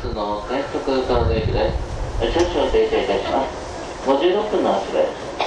鉄道快速川口です。少々停車いたします。56分の足です。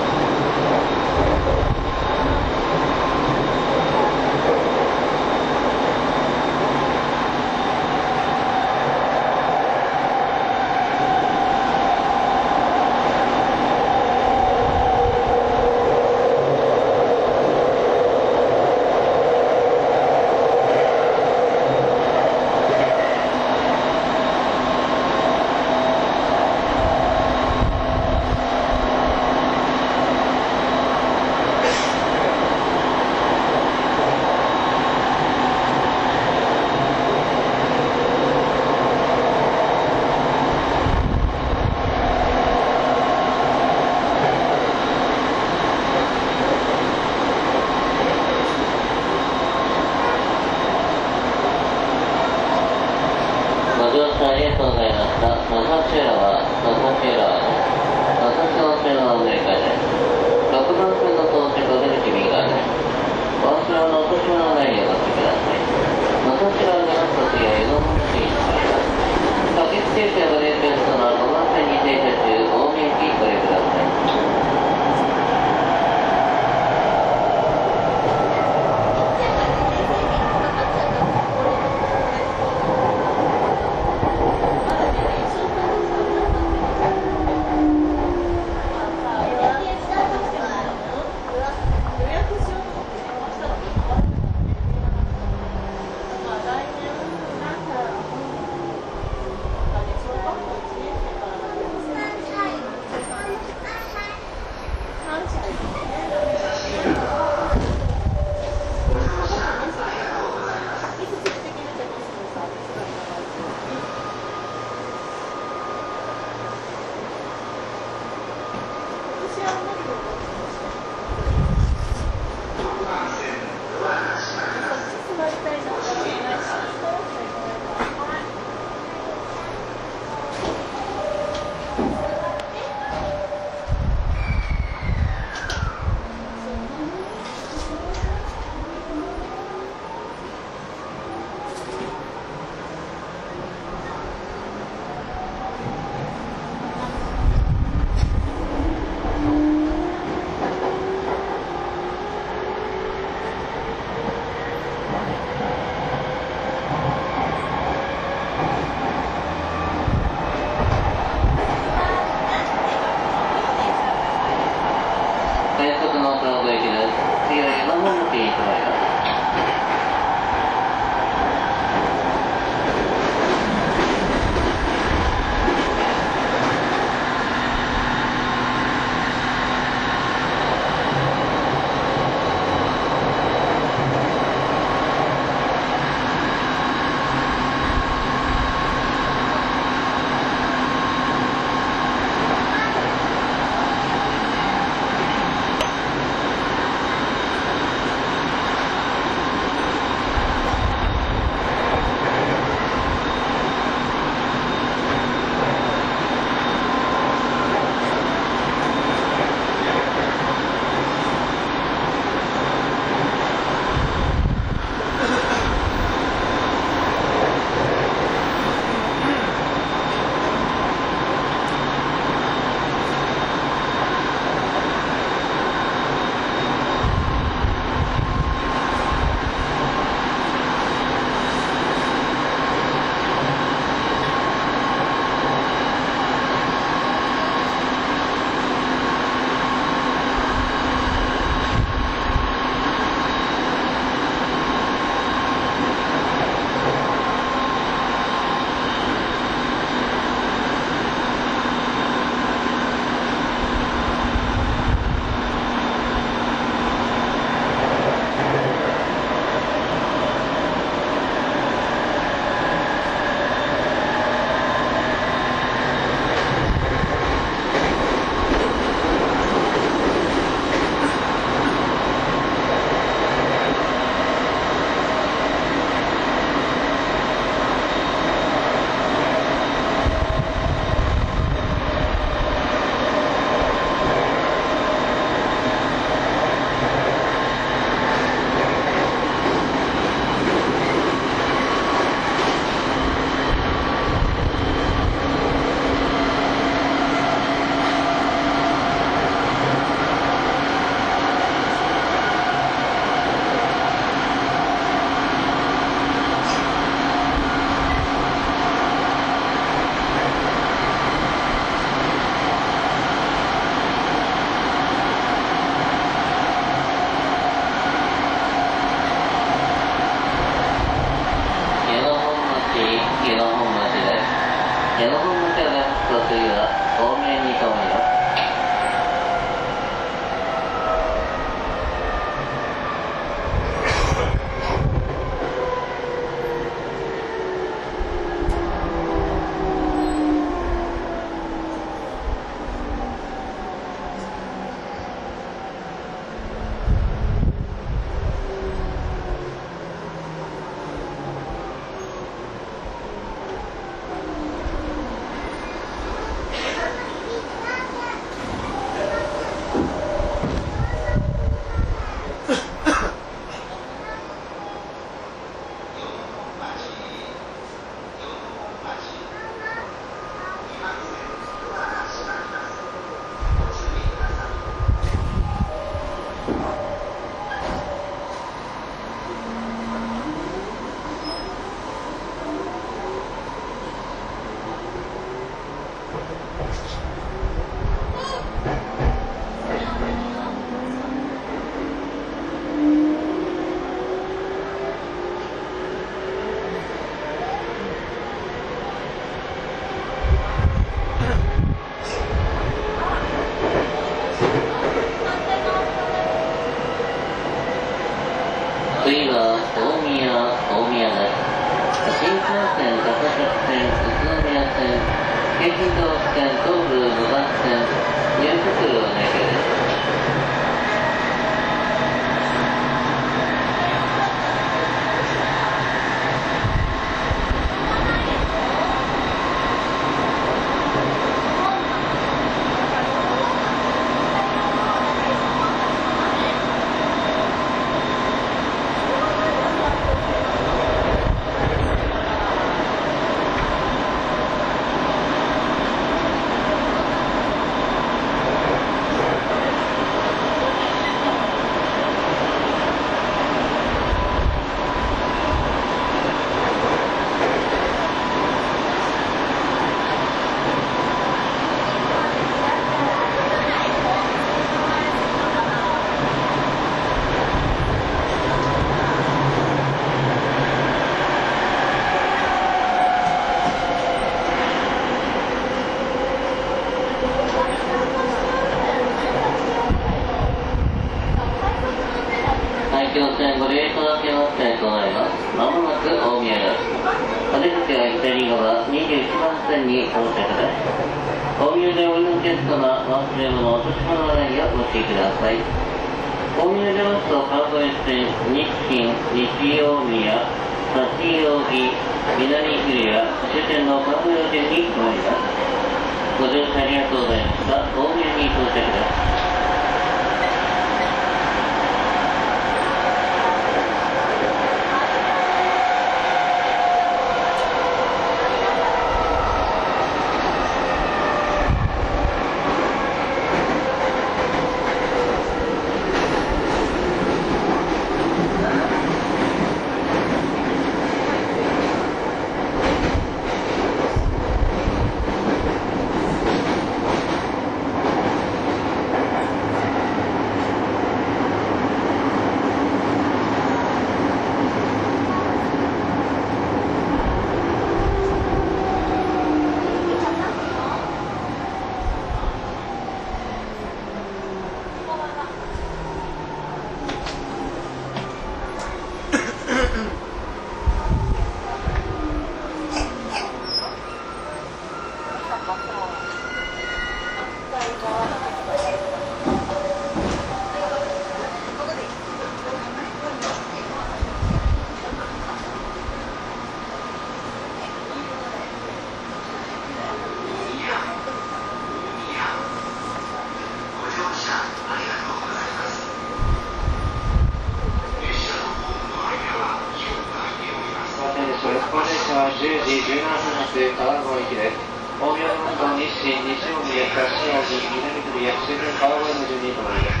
市西大宮柏木南区宮周辺川越の順に停まります。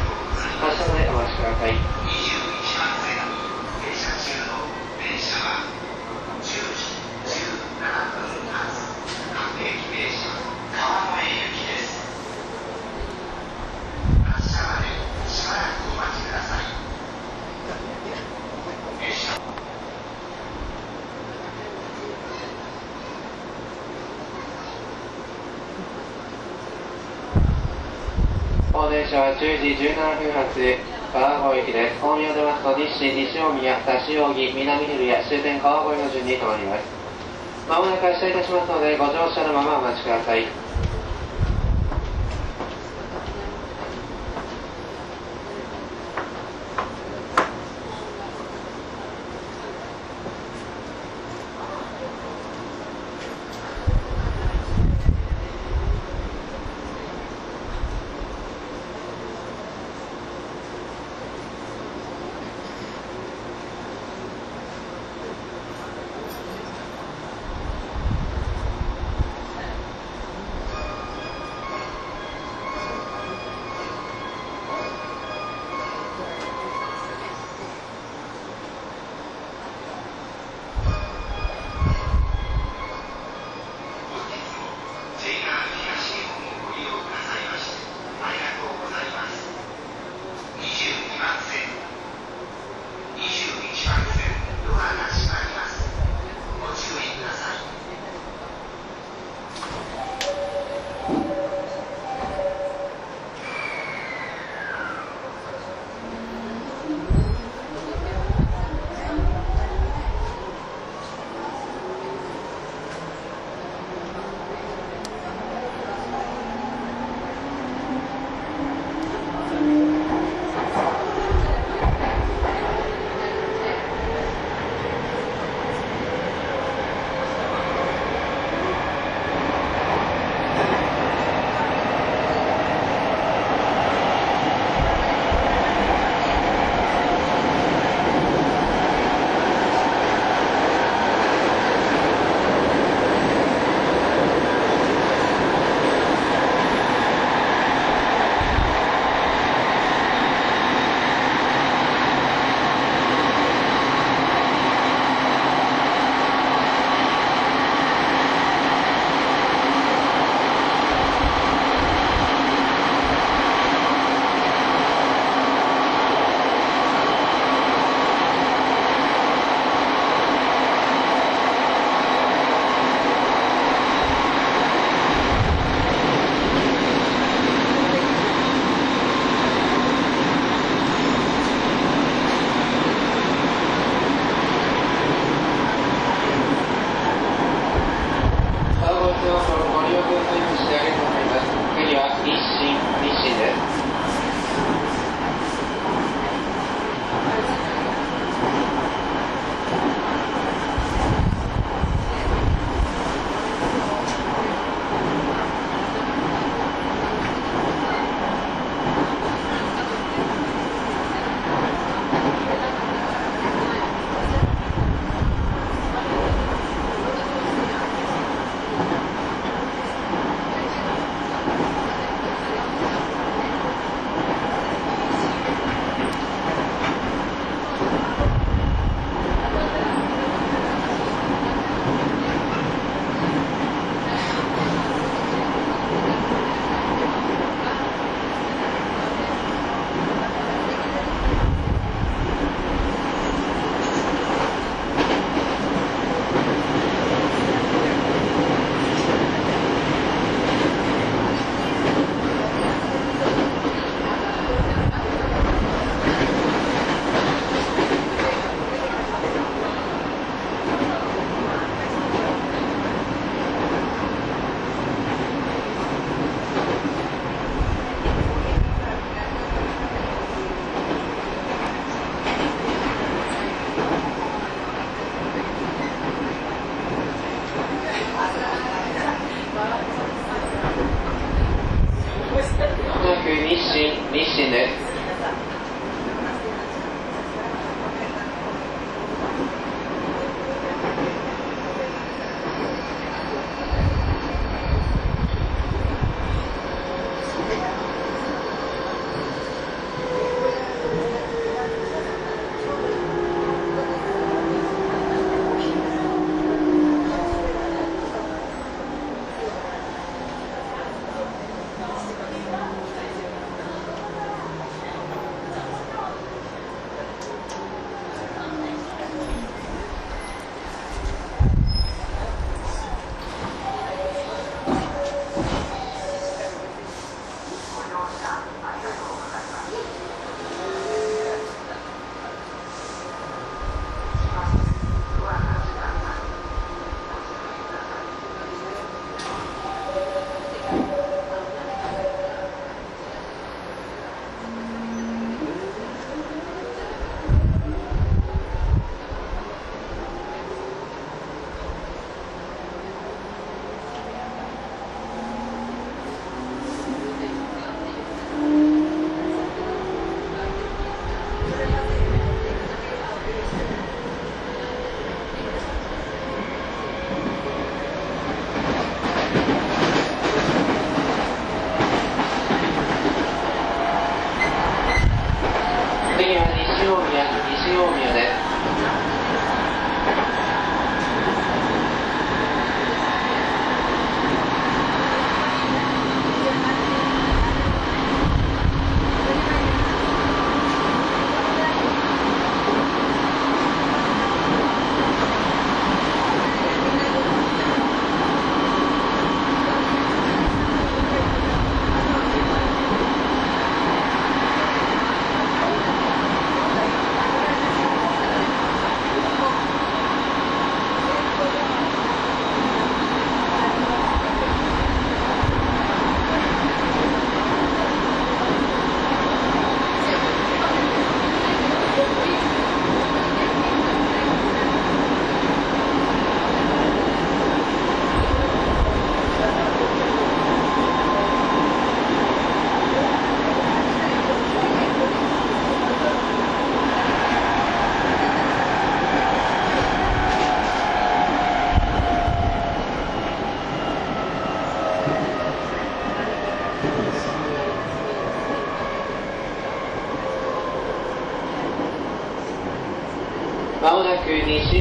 発車までお待ちください。停車は10時17分発各駅停車川車は10時17分発川越行きです。本名出ますと日清西宮田塩木南古谷終点川越の順に停まります。まもなく発車いたしますのでご乗車のままお待ちください。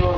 も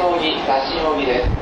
は差し扇、差し扇です。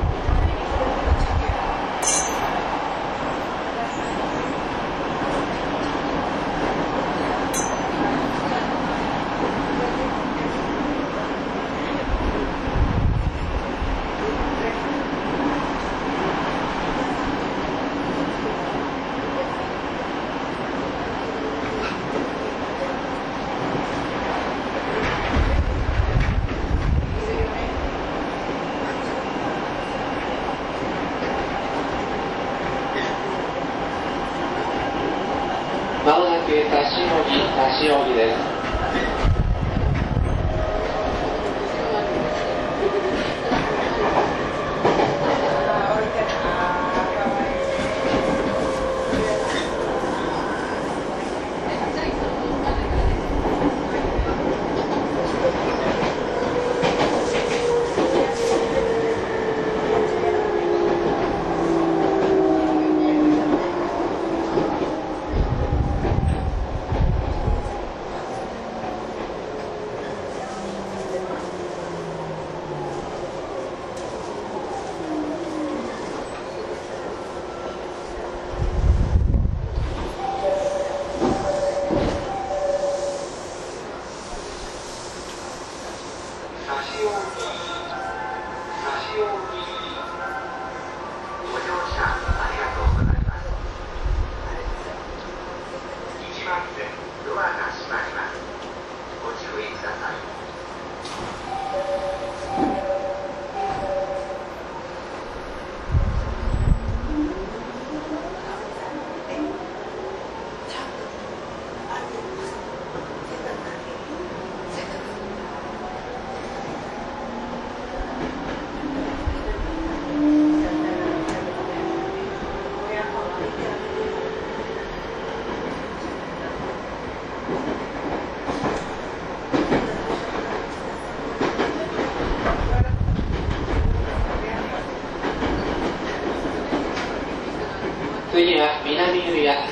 ini gitu ya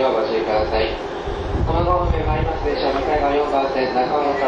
お出口は同じく平井川です。お忘れ物落とし物なさいませんようご注意ください。このご方面参ります電車、向かい側4番線、中野。